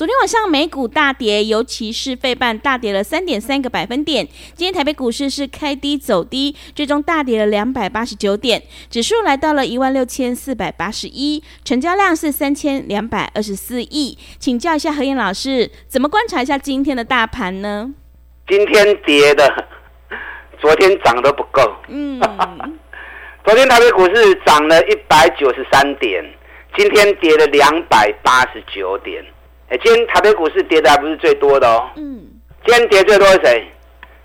昨天晚上美股大跌，尤其是费半大跌了三点三个百分点。今天台北股市是开低走低，最终大跌了两百八十九点，指数来到了一万六千四百八十一，成交量是三千两百二十四亿。请教一下何燕老师，怎么观察一下今天的大盘呢？今天跌的，昨天涨的不够。嗯，昨天台北股市涨了一百九十三点，今天跌了两百八十九点。哎，今天台北股市跌的还不是最多的哦。嗯。今天跌最多是谁？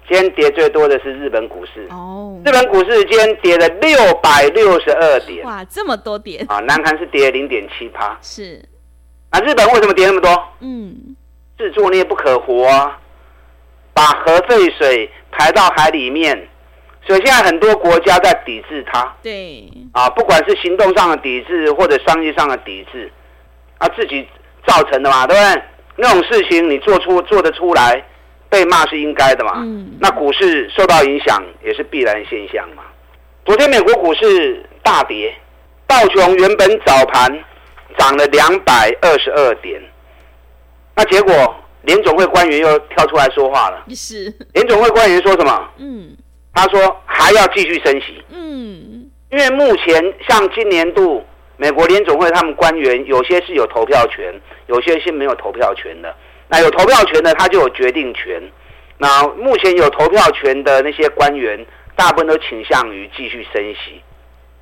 今天跌最多的是日本股市。哦。日本股市今天跌了六百六十二点。哇，这么多点。啊，南韩是跌零点七趴。是。啊日本为什么跌那么多？嗯。自作孽不可活啊！把核废水排到海里面，所以现在很多国家在抵制它。对。啊，不管是行动上的抵制或者商业上的抵制，啊，自己。造成的嘛，对不对？那种事情你做出做得出来，被骂是应该的嘛。嗯。那股市受到影响也是必然现象嘛。昨天美国股市大跌，道琼原本早盘涨了两百二十二点，那结果联总会官员又跳出来说话了。是。联总会官员说什么？嗯。他说还要继续升息。嗯。因为目前像今年度。美国联总会他们官员有些是有投票权，有些是没有投票权的。那有投票权的他就有决定权。那目前有投票权的那些官员，大部分都倾向于继续升息。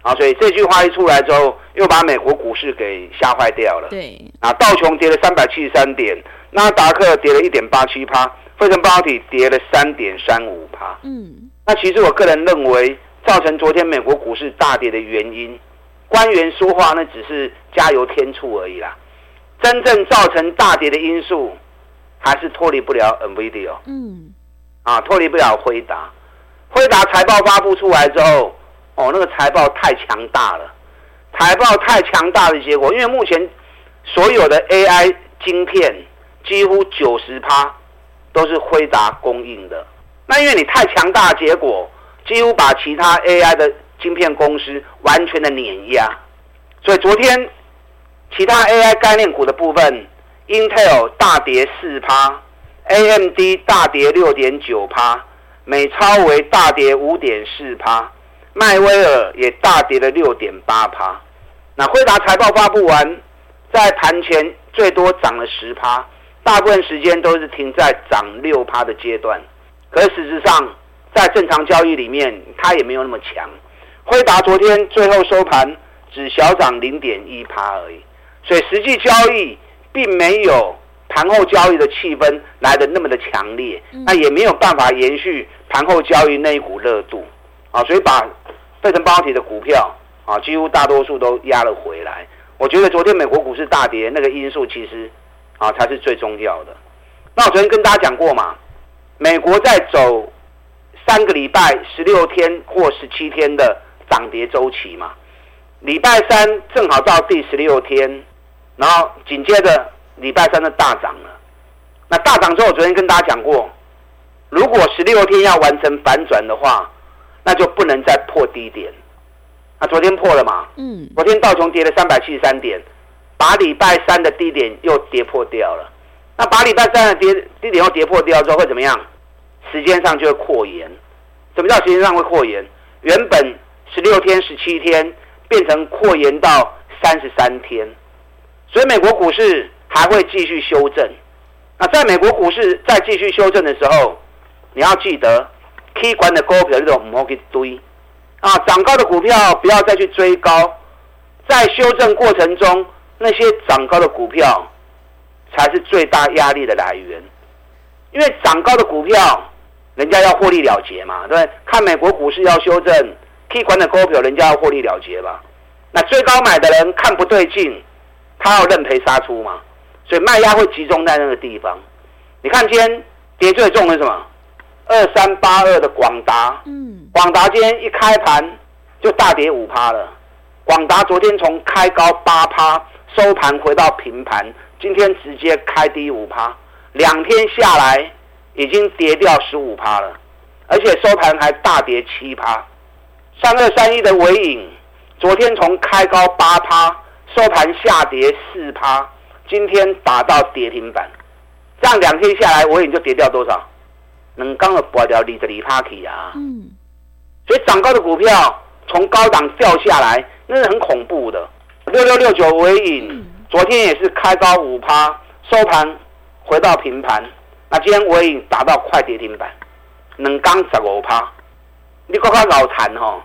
啊，所以这句话一出来之后，又把美国股市给吓坏掉了。对。啊，道琼跌了三百七十三点，纳达克跌了一点八七趴，费城半导体跌了三点三五趴。嗯。那其实我个人认为，造成昨天美国股市大跌的原因。官员说话那只是加油添醋而已啦，真正造成大跌的因素还是脱离不了 NVIDIA。嗯，啊，脱离不了辉达。辉达财报发布出来之后，哦，那个财报太强大了，财报太强大的结果，因为目前所有的 AI 晶片几乎九十趴都是辉达供应的，那因为你太强大的结果，几乎把其他 AI 的。晶片公司完全的碾压，所以昨天其他 AI 概念股的部分，Intel 大跌四趴，AMD 大跌六点九趴，美超为大跌五点四趴，迈威尔也大跌了六点八趴。那辉达财报发布完，在盘前最多涨了十趴，大部分时间都是停在涨六趴的阶段。可是事实上，在正常交易里面，它也没有那么强。辉达昨天最后收盘只小涨零点一趴而已，所以实际交易并没有盘后交易的气氛来的那么的强烈，那也没有办法延续盘后交易那一股热度啊，所以把费城半导体的股票啊几乎大多数都压了回来。我觉得昨天美国股市大跌那个因素其实啊才是最重要的。那我昨天跟大家讲过嘛，美国在走三个礼拜、十六天或十七天的。涨跌周期嘛，礼拜三正好到第十六天，然后紧接着礼拜三的大涨了。那大涨之后，我昨天跟大家讲过，如果十六天要完成反转的话，那就不能再破低点。那昨天破了嘛？嗯。昨天道琼跌了三百七十三点，把礼拜三的低点又跌破掉了。那把礼拜三的跌低点又跌破掉之后会怎么样？时间上就会扩延。什么叫时间上会扩延？原本。十六天、十七天变成扩延到三十三天，所以美国股市还会继续修正。那在美国股市再继续修正的时候，你要记得，Key 管的股票这种莫去堆啊，涨高的股票不要再去追高。在修正过程中，那些涨高的股票才是最大压力的来源，因为涨高的股票人家要获利了结嘛，对不对？看美国股市要修正，可以管的股票，人家要获利了结吧。那最高买的人看不对劲，他要认赔杀出嘛，所以卖压会集中在那个地方。你看今天跌最重的是什么？二三八二的广达，嗯，广达今天一开盘就大跌五趴了。广达昨天从开高八趴，收盘回到平盘，今天直接开低五趴，两天下来已经跌掉十五趴了，而且收盘还大跌七趴。三二三一的尾影，昨天从开高八趴，收盘下跌四趴，今天打到跌停板，这样两天下来，尾影就跌掉多少？能刚的拔掉你的里帕奇啊！嗯，所以涨高的股票从高档掉下来，那是很恐怖的。六六六九尾影，昨天也是开高五趴，收盘回到平盘。那今天尾影打到快跌停板，能刚十五趴，你看看老残哈，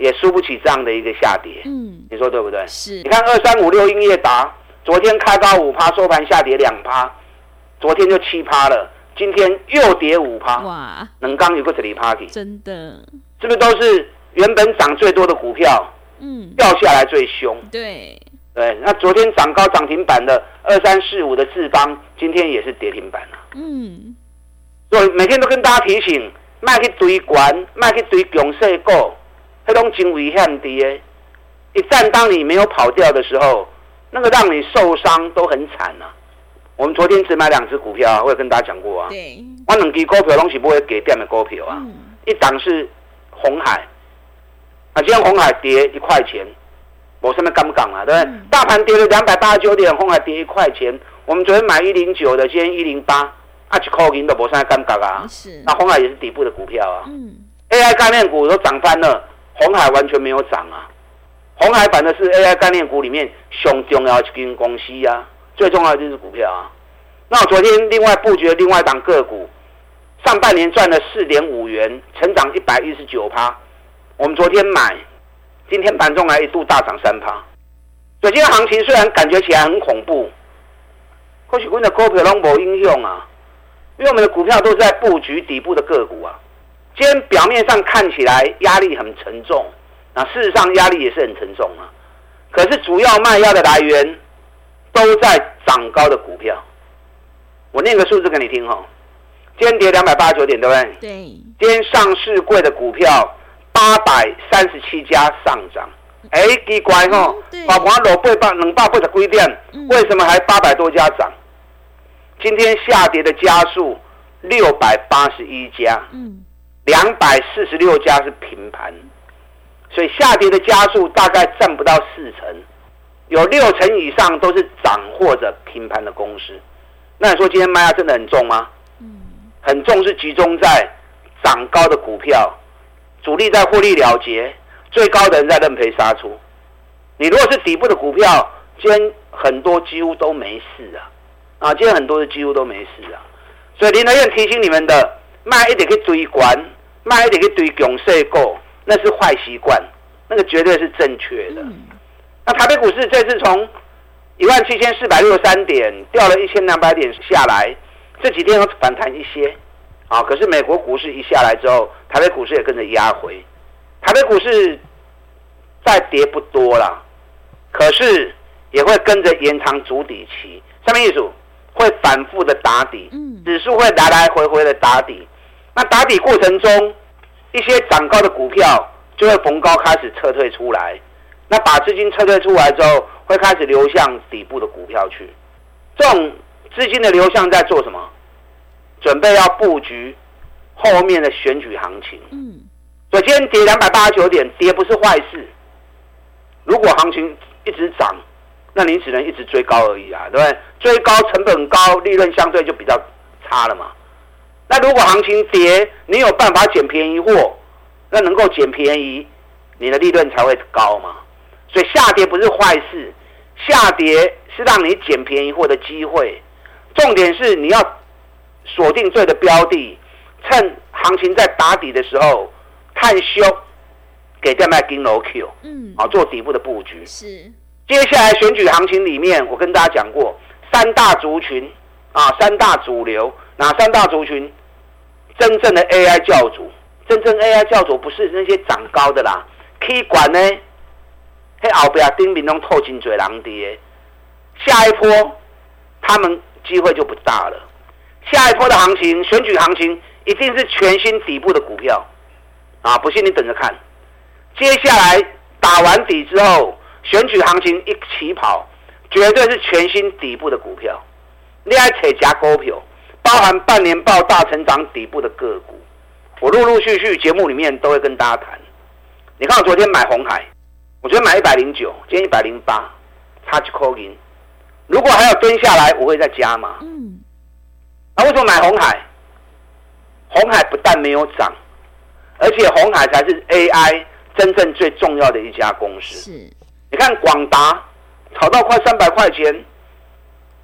也输不起这样的一个下跌。嗯，你说对不对？是。你看二三五六英业达，昨天开高五趴，收盘下跌两趴，昨天就七趴了。今天又跌五趴，哇！能刚有个这里 party，真的，是不是都是原本涨最多的股票，嗯，掉下来最凶？对对，那昨天涨高涨停板的二三四五的智邦，今天也是跌停板了。嗯，所以每天都跟大家提醒，卖去堆管，卖去堆强势股，那种真危险的。一旦当你没有跑掉的时候，那个让你受伤都很惨啊。我们昨天只买两只股票，啊我也跟大家讲过啊。对，我两支股票东西不会给店的股票啊。嗯、一档是红海，啊，今天红海跌一块钱，我现在敢不敢啊？对不对？嗯、大盘跌了两百八十九点，红海跌一块钱。我们昨天买一零九的，今天一零八，啊，一块银的，我现在敢不敢啊？是。那红海也是底部的股票啊。嗯。AI 概念股都涨翻了，红海完全没有涨啊。红海反的是 AI 概念股里面上重要的一间公司啊。最重要的就是股票啊！那我昨天另外布局的另外一档个股，上半年赚了四点五元，成长一百一十九趴。我们昨天买，今天盘中还一度大涨三趴。所以今天行情虽然感觉起来很恐怖，可是我们的股票都没影响啊，因为我们的股票都是在布局底部的个股啊。今天表面上看起来压力很沉重，那事实上压力也是很沉重啊。可是主要卖压的来源。都在涨高的股票，我念个数字给你听哈。今天跌两百八十九点，对不对？对。今天上市柜的股票八百三十七家上涨，哎，奇怪哈，把盘落八百两百八十几点，为什么还八百多家涨？今天下跌的家数六百八十一家，嗯，两百四十六家是平盘，所以下跌的家数大概占不到四成。有六成以上都是涨或者平盘的公司，那你说今天卖压真的很重吗？嗯，很重是集中在涨高的股票，主力在获利了结，最高的人在认赔杀出。你如果是底部的股票，今天很多几乎都没事啊，啊，今天很多的几乎都没事啊。所以林德燕提醒你们的，卖一点去追关，卖一点去追强势股，那是坏习惯，那个绝对是正确的。嗯那台北股市这次从一万七千四百六十三点掉了一千两百点下来，这几天有反弹一些，啊，可是美国股市一下来之后，台北股市也跟着压回。台北股市再跌不多了，可是也会跟着延长筑底期，什么意思？会反复的打底，指数会来来回回的打底。那打底过程中，一些涨高的股票就会逢高开始撤退出来。那把资金撤退出来之后，会开始流向底部的股票去。这种资金的流向在做什么？准备要布局后面的选举行情。嗯。所以今天跌两百八十九点，跌不是坏事。如果行情一直涨，那你只能一直追高而已啊，对不对？追高成本高，利润相对就比较差了嘛。那如果行情跌，你有办法捡便宜货，那能够捡便宜，你的利润才会高嘛。所以下跌不是坏事，下跌是让你捡便宜货的机会。重点是你要锁定对的标的，趁行情在打底的时候探修，给电麦金楼 Q，嗯，啊，做底部的布局。是。接下来选举行情里面，我跟大家讲过三大族群啊，三大主流，哪三大族群？真正的 AI 教主，真正 AI 教主不是那些长高的啦，可以管呢，嘿后边丁明东透进嘴狼跌，下一波他们机会就不大了。下一波的行情，选举行情一定是全新底部的股票啊！不信你等着看，接下来打完底之后，选举行情一起跑，绝对是全新底部的股票。你爱扯夹股票，包含半年报大成长底部的个股，我陆陆续续节目里面都会跟大家谈。你看我昨天买红海，我昨天买一百零九，今天一百零八，差几块银。如果还要蹲下来，我会再加嘛。嗯。那为什么买红海？红海不但没有涨，而且红海才是 AI 真正最重要的一家公司。是。你看广达炒到快三百块钱。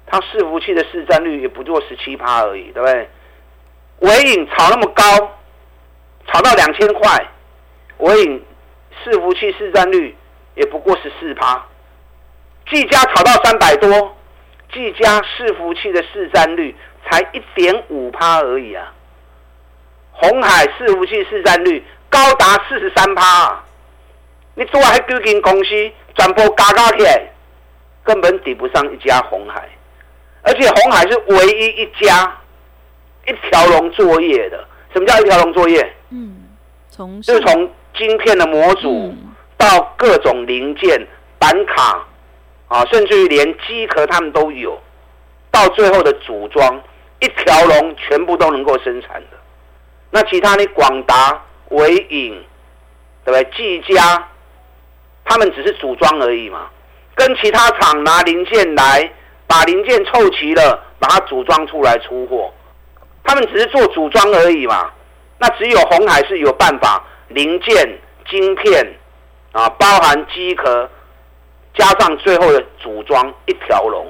它伺服器的市占率也不过十七趴而已，对不对？纬颖炒那么高，炒到两千块，纬颖伺服器市占率也不过十四趴。技嘉炒到三百多，技嘉伺服器的市占率才一点五趴而已啊。红海伺服器市占率高达四十三趴，你做还几间公司全部加加起来，根本抵不上一家红海。而且红海是唯一一家一条龙作业的。什么叫一条龙作业？嗯，从就是从晶片的模组到各种零件、板卡啊，甚至于连机壳他们都有，到最后的组装，一条龙全部都能够生产的。那其他的广达、伟影，对不对？技嘉，他们只是组装而已嘛，跟其他厂拿零件来。把零件凑齐了，把它组装出来出货，他们只是做组装而已嘛。那只有红海是有办法，零件、晶片啊，包含机壳，加上最后的组装一条龙。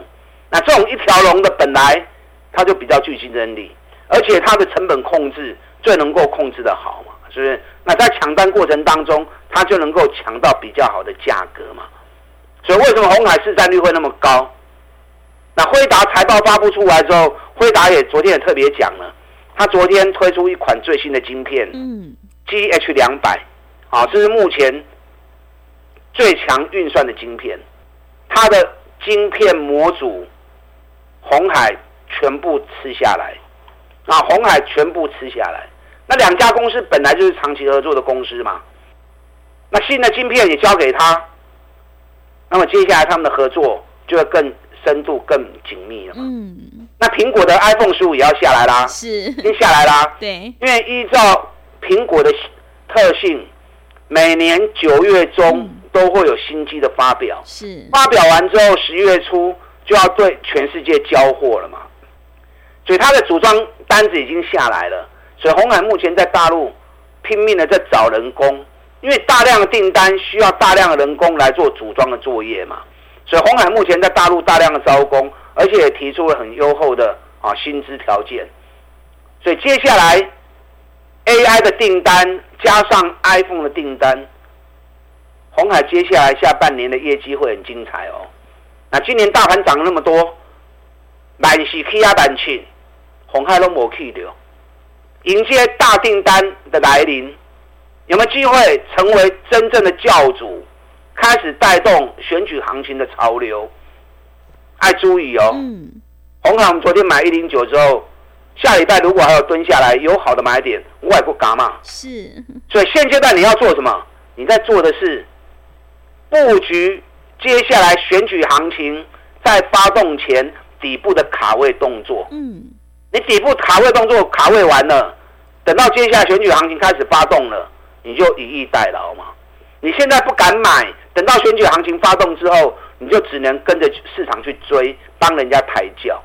那这种一条龙的本来它就比较具竞争力，而且它的成本控制最能够控制得好嘛，是不是？那在抢单过程当中，它就能够抢到比较好的价格嘛。所以为什么红海市占率会那么高？那辉达财报发布出来之后，辉达也昨天也特别讲了，他昨天推出一款最新的晶片，嗯，GH 两百，啊，这是目前最强运算的晶片，它的晶片模组，红海全部吃下来，啊，红海全部吃下来，那两家公司本来就是长期合作的公司嘛，那新的晶片也交给他，那么接下来他们的合作就会更。深度更紧密了嘛？嗯，那苹果的 iPhone 十五也要下来啦，是，已经下来啦。对，因为依照苹果的特性，每年九月中都会有新机的发表，是发表完之后，十月初就要对全世界交货了嘛。所以它的组装单子已经下来了，所以红海目前在大陆拼命的在找人工，因为大量的订单需要大量的人工来做组装的作业嘛。所以红海目前在大陆大量的招工，而且也提出了很优厚的啊薪资条件。所以接下来 AI 的订单加上 iPhone 的订单，红海接下来下半年的业绩会很精彩哦。那今年大盘涨了那么多，满是欺压单亲，鸿海都没去掉，迎接大订单的来临，有没有机会成为真正的教主？开始带动选举行情的潮流，爱注意哦。嗯，红海我们昨天买一零九之后，下礼拜如果还要蹲下来，有好的买点，我也不嘎嘛。是，所以现阶段你要做什么？你在做的是布局接下来选举行情在发动前底部的卡位动作。嗯，你底部卡位动作卡位完了，等到接下来选举行情开始发动了，你就以逸待劳嘛。你现在不敢买。等到选举行情发动之后，你就只能跟着市场去追，帮人家抬轿。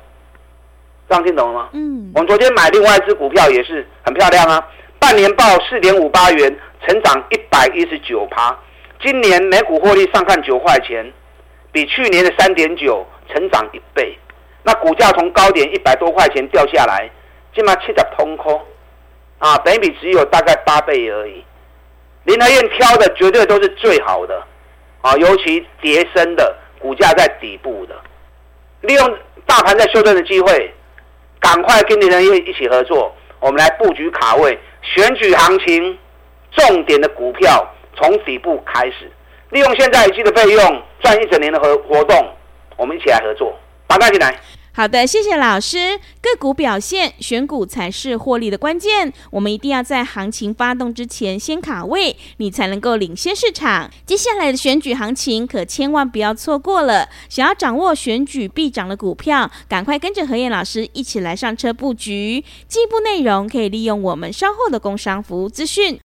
这样听懂了吗？嗯。我们昨天买另外一只股票也是很漂亮啊，半年报四点五八元，成长一百一十九趴。今年每股获利上看九块钱，比去年的三点九成长一倍。那股价从高点一百多块钱掉下来，起码七十通空啊，本益比只有大概八倍而已。林和彦挑的绝对都是最好的。啊，尤其叠升的股价在底部的，利用大盘在修正的机会，赶快跟林和彦一起合作。我们来布局卡位选举行情重点的股票，从底部开始，利用现在一季的费用赚一整年的活活动，我们一起来合作，打开进来。好的，谢谢老师。个股表现，选股才是获利的关键。我们一定要在行情发动之前先卡位，你才能够领先市场。接下来的选举行情可千万不要错过了。想要掌握选举必涨的股票，赶快跟着何燕老师一起来上车布局。进一步内容可以利用我们稍后的工商服务资讯。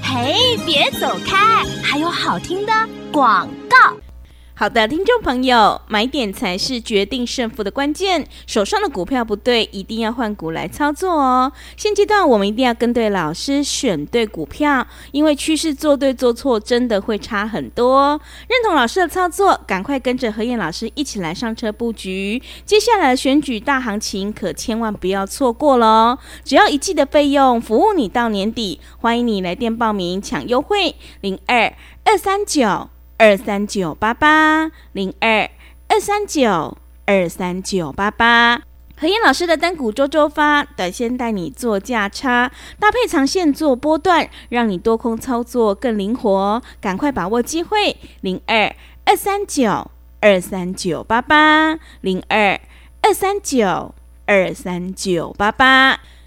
嘿，别走开，还有好听的广告。好的，听众朋友，买点才是决定胜负的关键。手上的股票不对，一定要换股来操作哦。现阶段我们一定要跟对老师，选对股票，因为趋势做对做错真的会差很多。认同老师的操作，赶快跟着何燕老师一起来上车布局。接下来的选举大行情可千万不要错过喽！只要一季的费用，服务你到年底。欢迎你来电报名抢优惠，零二二三九。二三九八八零二二三九二三九八八，何燕老师的单股周周发，短线带你做价差，搭配长线做波段，让你多空操作更灵活。赶快把握机会，零二二三九二三九八八零二二三九二三九八八。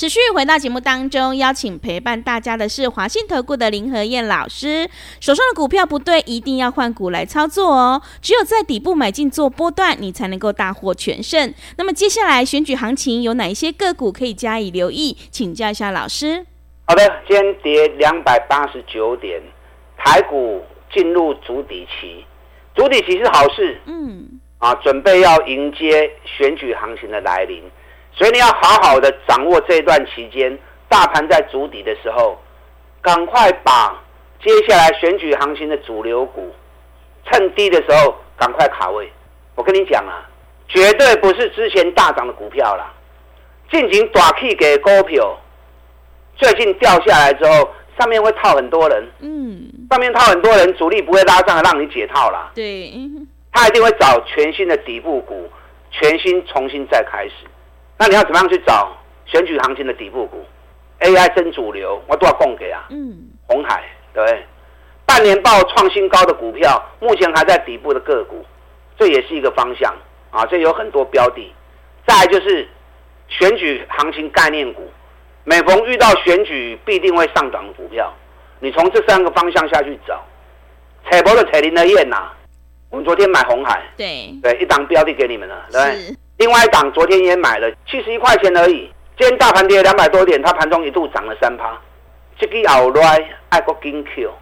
持续回到节目当中，邀请陪伴大家的是华信投顾的林和燕老师。手上的股票不对，一定要换股来操作哦。只有在底部买进做波段，你才能够大获全胜。那么接下来选举行情有哪一些个股可以加以留意？请教一下老师。好的，今天跌两百八十九点，台股进入主底期，主底期是好事。嗯，啊，准备要迎接选举行情的来临。所以你要好好的掌握这一段期间，大盘在筑底的时候，赶快把接下来选举行情的主流股，趁低的时候赶快卡位。我跟你讲啊，绝对不是之前大涨的股票啦，进行短 K 给股票，最近掉下来之后，上面会套很多人，嗯，上面套很多人，主力不会拉上来让你解套啦，对，他一定会找全新的底部股，全新重新再开始。那你要怎么样去找选举行情的底部股？AI 真主流，我都要供给啊。嗯，红海对，对，半年报创新高的股票，目前还在底部的个股，这也是一个方向啊。这有很多标的。再来就是选举行情概念股，每逢遇到选举必定会上涨的股票，你从这三个方向下去找。彩博的彩铃的燕呐，我们昨天买红海，对对，一档标的给你们了，对。另外一档昨天也买了七十一块钱而已，今天大盘跌了两百多点，它盘中一度涨了三趴。这个奥莱爱国金 Q，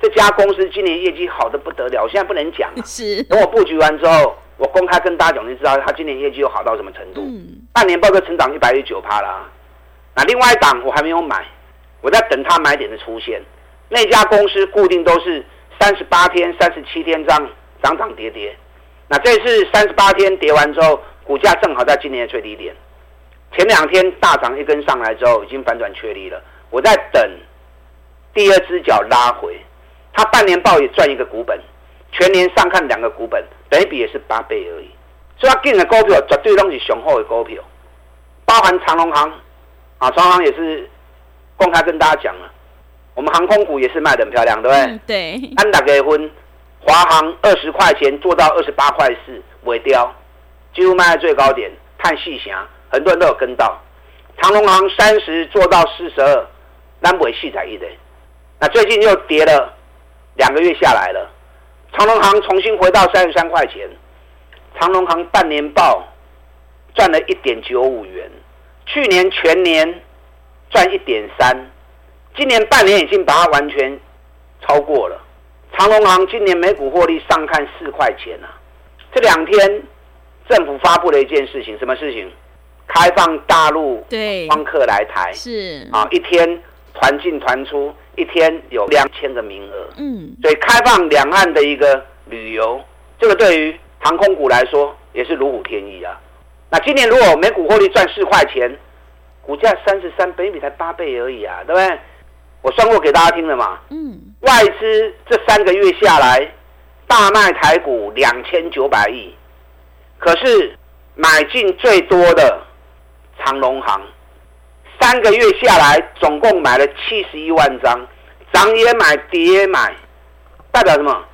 这家公司今年业绩好的不得了，我现在不能讲。是。等我布局完之后，我公开跟大家讲，你知道它今年业绩又好到什么程度？嗯。半年报都成长一百一十九趴啦。那另外一档我还没有买，我在等它买点的出现。那家公司固定都是三十八天、三十七天这样涨涨跌跌。那这次三十八天跌完之后，股价正好在今年的最低点。前两天大涨一根上来之后，已经反转确立了。我在等第二只脚拉回，它半年报也赚一个股本，全年上看两个股本，本益比也是八倍而已。所以它进的股票绝对都是雄厚的股票，包含长隆行啊，长隆行也是公开跟大家讲了，我们航空股也是卖得很漂亮，对不对？嗯、对。安达结婚。华航二十块钱做到二十八块四，尾雕几乎卖在最高点，探细侠很多人都有跟到。长荣航三十做到四十二，南北细仔一的。那最近又跌了两个月下来了，长荣航重新回到三十三块钱。长荣航半年报赚了一点九五元，去年全年赚一点三，今年半年已经把它完全超过了。长荣航今年每股获利上看四块钱啊！这两天政府发布了一件事情，什么事情？开放大陆方客来台，是啊，一天团进团出，一天有两千个名额。嗯，所以开放两岸的一个旅游，这个对于航空股来说也是如虎添翼啊！那今年如果每股获利赚四块钱，股价三十三，本益比才八倍而已啊，对不对？我算过给大家听了嘛。嗯。外资这三个月下来，大卖台股两千九百亿，可是买进最多的长荣行，三个月下来总共买了七十一万张，涨也买，跌也买，代表什么？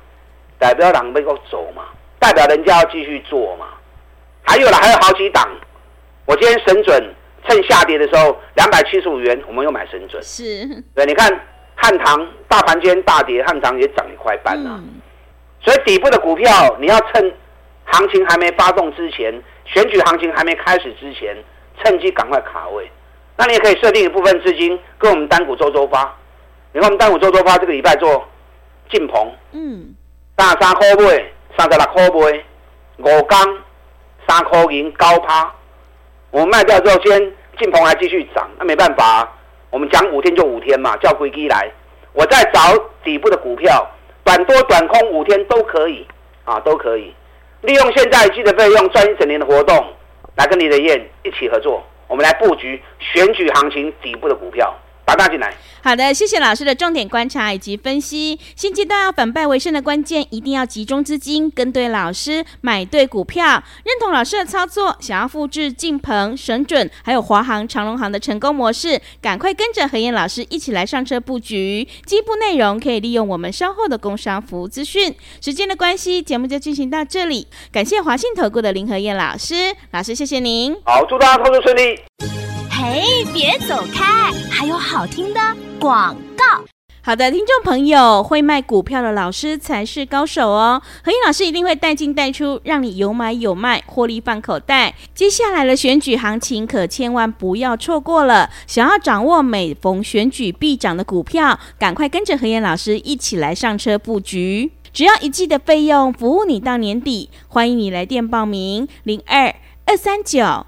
代表人被够走嘛，代表人家要继续做嘛。还有了，还有好几档。我今天神准趁下跌的时候，两百七十五元，我们又买神准。是，对，你看汉唐大盘今天大跌，汉唐也涨一块半了。嗯、所以底部的股票，你要趁行情还没发动之前，选举行情还没开始之前，趁机赶快卡位。那你也可以设定一部分资金跟我们单股周周发。你看我们单股周周发这个礼拜做进鹏，嗯，三十三块买，三十六块买，五刚。三块银高趴，我们卖掉之后，先进鹏还继续涨，那没办法啊，我们讲五天就五天嘛，叫归基来，我再找底部的股票，短多短空五天都可以。啊，都可以，利用现在积的费用赚一整年的活动，来跟李德燕一起合作，我们来布局选举行情底部的股票。打大进来。好的，谢谢老师的重点观察以及分析。新阶段要反败为胜的关键，一定要集中资金，跟对老师，买对股票，认同老师的操作。想要复制晋鹏、神准还有华航、长隆航的成功模式，赶快跟着何燕老师一起来上车布局。进一步内容可以利用我们稍后的工商服务资讯。时间的关系，节目就进行到这里。感谢华信投顾的林何燕老师，老师谢谢您。好，祝大家投资顺利。哎，别走开！还有好听的广告。好的，听众朋友，会卖股票的老师才是高手哦。何燕老师一定会带进带出，让你有买有卖，获利放口袋。接下来的选举行情可千万不要错过了。想要掌握每逢选举必涨的股票，赶快跟着何燕老师一起来上车布局。只要一季的费用，服务你到年底。欢迎你来电报名：零二二三九。